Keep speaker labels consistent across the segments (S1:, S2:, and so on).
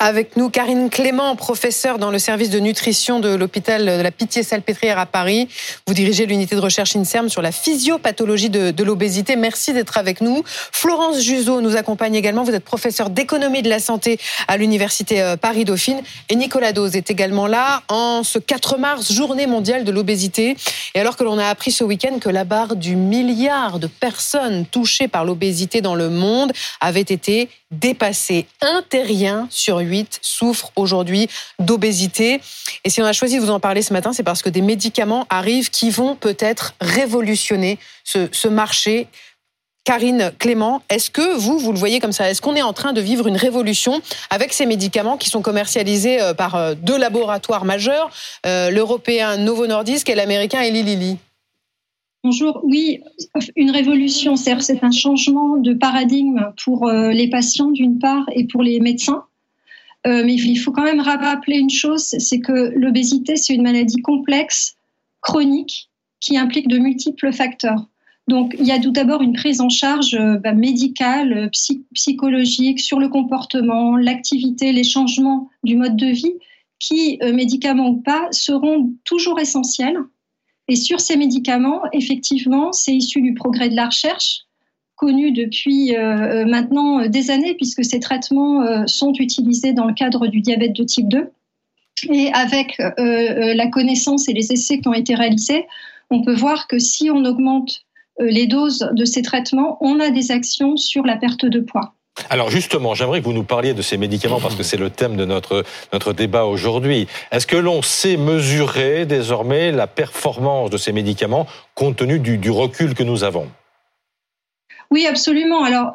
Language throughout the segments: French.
S1: Avec nous, Karine Clément, professeure dans le service de nutrition de l'hôpital de la Pitié-Salpêtrière à Paris. Vous dirigez l'unité de recherche INSERM sur la physiopathologie de, l'obésité. Merci d'être avec nous. Florence Juzo nous accompagne également. Vous êtes professeure d'économie de la santé à l'université euh, Paris-Dauphine. Et Nicolas Dose est également là en ce 4 mars, journée mondiale de l'obésité. Et alors que l'on a appris ce week-end que la barre du milliard de personnes touchées par l'obésité dans le monde avait été dépassée. Un terrien sur souffrent aujourd'hui d'obésité. Et si on a choisi de vous en parler ce matin, c'est parce que des médicaments arrivent qui vont peut-être révolutionner ce, marché. Karine Clément, est-ce que vous, vous le voyez comme ça? Est-ce qu'on est en train de vivre une révolution avec ces médicaments qui sont commercialisés euh, par euh, deux laboratoires majeurs, euh, l'européen Novo Nordisk et l'américain Eli Lilly?
S2: Bonjour. Oui, une révolution, c'est un changement de paradigme pour les patients d'une part et pour les médecins. Euh, mais il faut quand même rappeler une chose, c'est que l'obésité, c'est une maladie complexe, chronique, qui implique de multiples facteurs. Donc, il y a tout d'abord une prise en charge euh, bah, médicale, euh, psychologique, sur le comportement, l'activité, les changements du mode de vie, qui, médicaments ou pas, seront toujours essentiels. Et sur ces médicaments, effectivement, c'est issu du progrès de la recherche, connu depuis euh, euh, maintenant euh, des années, puisque ces traitements sont utilisés dans le cadre du diabète de type 2. Et avec la connaissance et les essais qui ont été réalisés, on peut voir que si on augmente les doses de ces traitements, on a des actions sur la perte de poids.
S3: Alors justement, j'aimerais que vous nous parliez de ces médicaments parce que c'est le thème de notre, notre débat aujourd'hui. Est-ce que l'on sait mesurer désormais la performance de ces médicaments compte tenu du, du recul que nous avons?
S2: Oui, absolument. Alors,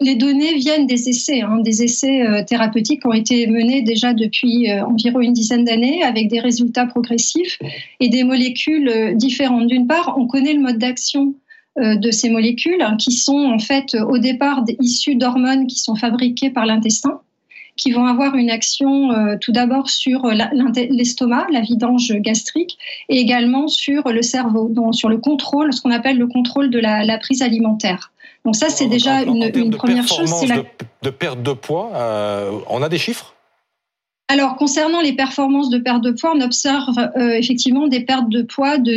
S2: les données viennent des essais, hein, des essais euh, thérapeutiques qui ont été menés déjà depuis euh, environ une dizaine d'années avec des résultats progressifs et des molécules euh, différentes. D'une part, on connaît le mode d'action de ces molécules hein, qui sont en fait au départ issues d'hormones qui sont fabriquées par l'intestin qui vont avoir une action tout d'abord sur l'estomac, la vidange gastrique, et également sur le cerveau, donc sur le contrôle, ce qu'on appelle le contrôle de la, prise alimentaire. Donc ça, c'est déjà une, première chose.
S3: La... De, perte de poids, euh, on a des chiffres?
S2: Alors, concernant les performances de perte de poids, on observe euh, effectivement des pertes de poids de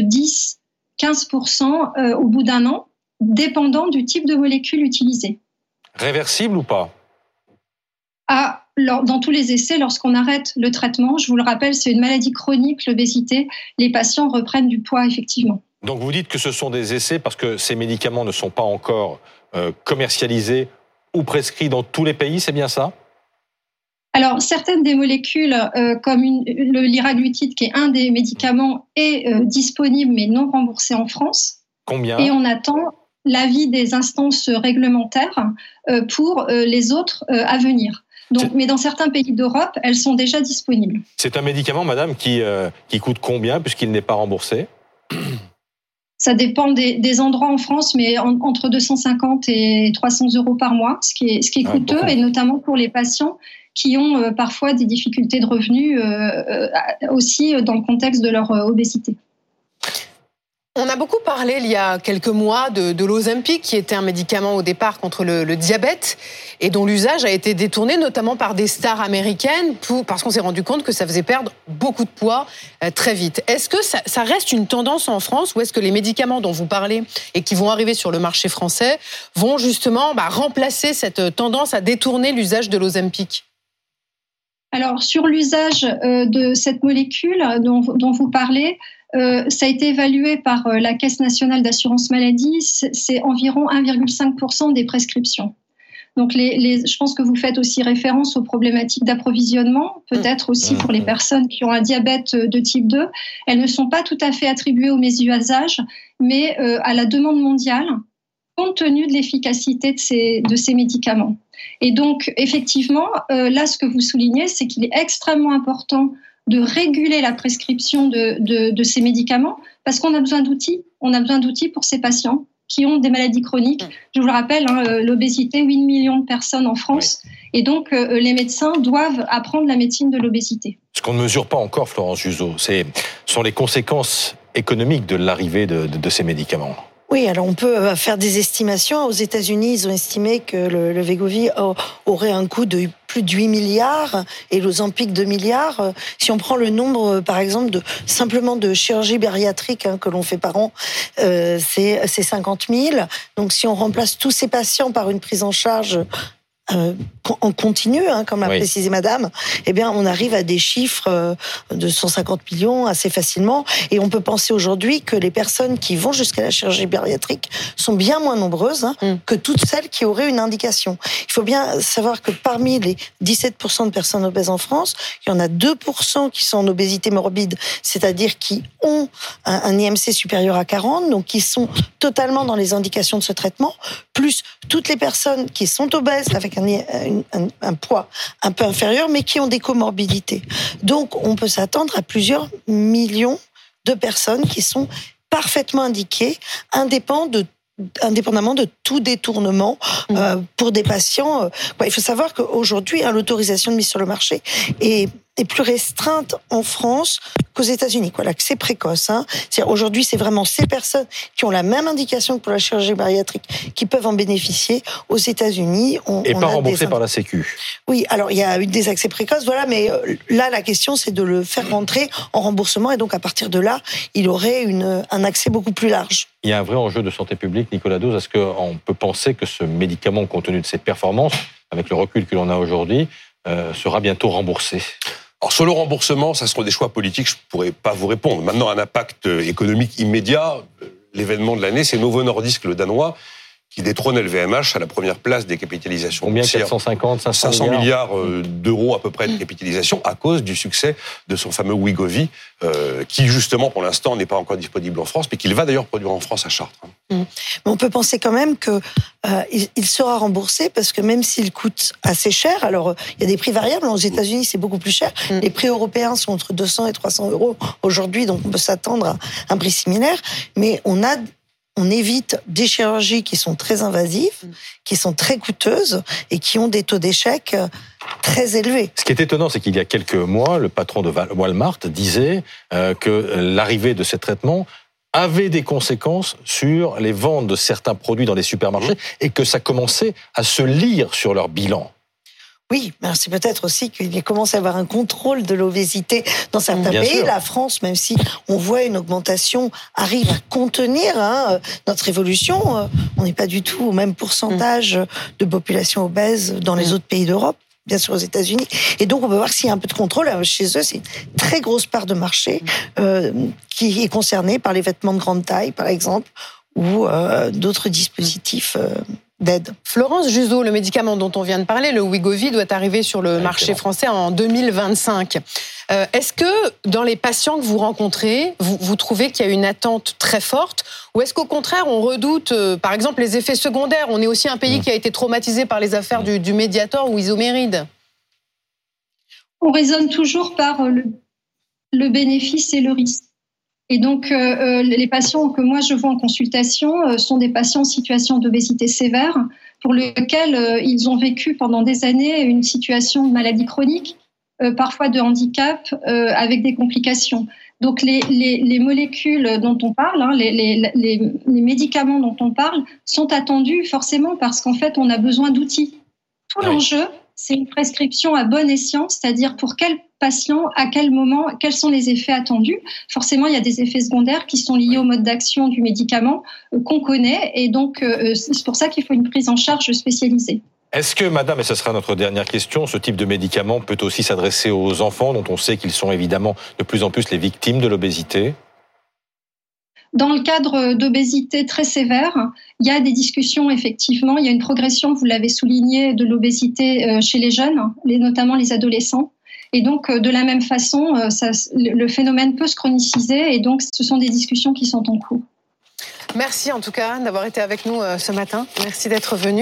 S2: 10-15% euh, au bout d'un an, dépendant du type de molécule utilisée.
S3: Réversible ou pas?
S2: Ah, dans tous les essais, lorsqu'on arrête le traitement, je vous le rappelle, c'est une maladie chronique, l'obésité, les patients reprennent du poids effectivement.
S3: Donc vous dites que ce sont des essais parce que ces médicaments ne sont pas encore euh, commercialisés ou prescrits dans tous les pays, c'est bien ça?
S2: Alors, certaines des molécules, euh, comme le liraglutide, qui est un des médicaments, est euh, disponible mais non remboursé en France.
S3: Combien?
S2: Et on attend l'avis des instances réglementaires pour les autres à venir mais dans certains pays d'Europe, elles sont déjà disponibles.
S3: C'est un médicament, madame, qui, euh, qui coûte combien puisqu'il n'est pas remboursé
S2: ça dépend des, endroits en France, mais entre 250 et 300 euros par mois, ce qui est, ce qui est coûteux, et notamment pour les patients qui ont euh, parfois des difficultés de revenus euh, aussi dans le contexte de leur obésité.
S1: On a beaucoup parlé il y a quelques mois de, de l'Ozempic, qui était un médicament au départ contre le, diabète et dont l'usage a été détourné notamment par des stars américaines parce qu'on s'est rendu compte que ça faisait perdre beaucoup de poids euh, très vite. Est-ce que ça, reste une tendance en France ou est-ce que les médicaments dont vous parlez et qui vont arriver sur le marché français vont justement bah, remplacer cette tendance à détourner l'usage de l'Ozempic?
S2: Alors, sur l'usage euh, de cette molécule dont, vous parlez, ça a été évalué par euh, la Caisse nationale d'assurance maladie, c'est environ 1,5% des prescriptions. Donc, les, je pense que vous faites aussi référence aux problématiques d'approvisionnement, peut-être aussi pour les personnes qui ont un diabète de type 2. Elles ne sont pas tout à fait attribuées aux mésusages, mais euh, à la demande mondiale, compte tenu de l'efficacité de ces, de ces médicaments. Et donc, effectivement, là, ce que vous soulignez, c'est qu'il est extrêmement important de réguler la prescription de, ces médicaments parce qu'on a besoin d'outils. On a besoin d'outils pour ces patients qui ont des maladies chroniques. Mm. Je vous le rappelle, hein, euh, l'obésité, 8 millions de personnes en France. Et donc, euh, les médecins doivent apprendre la médecine de l'obésité.
S3: Ce qu'on ne mesure pas encore, Florence Juzo, ce sont les conséquences économiques de l'arrivée de ces médicaments.
S4: Oui, alors on peut euh, faire des estimations. Aux États-Unis, ils ont estimé que le, le aurait un coût de plus de 8 milliards et l'Ozempic 2 milliards. Si on prend le nombre, par exemple, de simplement de chirurgie bariatrique hein, que l'on fait par an, euh, c'est 50 000. Donc si on remplace tous ces patients par une prise en charge euh, en continu, hein, comme a précisé Madame, eh bien, on arrive à des chiffres euh, de 150 millions assez facilement. Et on peut penser aujourd'hui que les personnes qui vont jusqu'à la chirurgie bariatrique sont bien moins nombreuses hein, mm. que toutes celles qui auraient une indication. Il faut bien savoir que parmi les 17% de personnes obèses en France, il y en a 2% qui sont en obésité morbide, c'est-à-dire qui ont un, un IMC supérieur à 40, donc qui sont totalement dans les indications de ce traitement, plus toutes les personnes qui sont obèses avec un, poids un peu inférieur, mais qui ont des comorbidités. Donc, on peut s'attendre à plusieurs millions de personnes qui sont parfaitement indiquées, indépendamment de indépendamment de tout détournement mmh. euh, pour des patients. Euh, il faut savoir qu'aujourd'hui, hein, l'autorisation de mise sur le marché est est plus restreinte en France qu'aux États-Unis. Quoi, l'accès précoce. Hein. Aujourd'hui, c'est vraiment ces personnes qui ont la même indication que pour la chirurgie bariatrique qui peuvent en bénéficier. Aux États-Unis,
S3: on et pas remboursé par la Sécu.
S4: Oui, alors il y a eu des accès précoces, voilà, mais euh, là la question c'est de le faire rentrer en remboursement et donc à partir de là, il aurait une, un accès beaucoup plus large.
S3: Il y a un vrai enjeu de santé publique, Nicolas Dose. Est-ce qu'on peut penser que ce médicament, compte tenu de ses performances, avec le recul que l'on a aujourd'hui, euh, sera bientôt remboursé?
S5: Alors sur le remboursement, ça seront des choix politiques, je pourrais pas vous répondre. Maintenant, un impact euh, économique immédiat, euh, l'événement de l'année, c'est Novo Nordisk, le danois, qui détrône LVMH à la première place des capitalisations
S3: Combien 450, 500, 500
S5: milliards, euh, d'euros à peu près de capitalisation à cause du succès de son fameux Wigovi, euh, qui justement pour l'instant n'est pas encore disponible en France, mais qu'il va d'ailleurs produire en France à Chartres.
S4: Mmh. Mais on peut penser quand même que euh, il sera remboursé parce que même s'il coûte assez cher, alors il y a des prix variables. Aux États-Unis, c'est beaucoup plus cher. Mmh. Les prix européens sont entre 200 et 300 euros aujourd'hui, donc on peut s'attendre à un prix similaire. Mais on a on évite des chirurgies qui sont très invasives, qui sont très coûteuses et qui ont des taux d'échec euh, très élevés.
S3: Ce qui est étonnant, c'est qu'il y a quelques mois, le patron de Walmart disait euh, que l'arrivée de ces traitements avait des conséquences sur les ventes de certains produits dans les supermarchés et que ça commençait à se lire sur leur bilan.
S4: Oui, c'est peut-être aussi qu'il commence à avoir un contrôle de l'obésité dans certains pays. La France, même si on voit une augmentation, arrive à contenir hein, notre évolution. Euh, on n'est pas du tout au même pourcentage de population obèse dans les mm. autres pays d'Europe bien sûr aux États-Unis. Et donc, on peut voir s'il y a un peu de contrôle. Euh, chez eux, c'est une très grosse part de marché mm. euh, qui est concernée par les vêtements de grande taille, par exemple, ou d'autres dispositifs d'aide.
S1: Florence Juzo, le médicament dont on vient de parler, le Wigovi, doit arriver sur le marché français en 2025. Euh, est-ce que dans les patients que vous rencontrez, vous, trouvez qu'il y a une attente très forte ou est-ce qu'au contraire on redoute, euh, par exemple, les effets secondaires? On est aussi un pays mm. qui a été traumatisé par les affaires du, du Mediator ou Isoméride.
S2: On raisonne toujours par le, le bénéfice et le risque. Et donc, euh, euh, les patients que moi je vois en consultation euh, sont des patients en situation d'obésité sévère pour lesquels ils ont vécu pendant des années une situation de maladie chronique, parfois de handicap, avec des complications. Donc, les, les, les molécules dont on parle, hein, les, les, médicaments dont on parle, sont attendus forcément parce qu'en fait, on a besoin d'outils. Tout l'enjeu, c'est une prescription à bon escient, c'est-à-dire pour quel patient, à quel moment, quels sont les effets attendus. Forcément, il y a des effets secondaires qui sont liés au mode d'action du médicament euh, qu'on connaît, et donc euh, c'est pour ça qu'il faut une prise en charge spécialisée.
S3: Est-ce que, madame, et ce sera notre dernière question, ce type de médicament peut aussi s'adresser aux enfants, dont on sait qu'ils sont évidemment de plus en plus les victimes de l'obésité?
S2: Dans le cadre d'obésité très sévère, il y a des discussions, effectivement. Il y a une progression, vous l'avez souligné, de l'obésité euh, chez les jeunes, notamment les adolescents. Et donc, euh, de la même façon, euh, le phénomène peut se chroniciser. Et donc, ce sont des discussions qui sont en cours.
S1: Merci en tout cas d'avoir été avec nous ce matin. Merci d'être venu.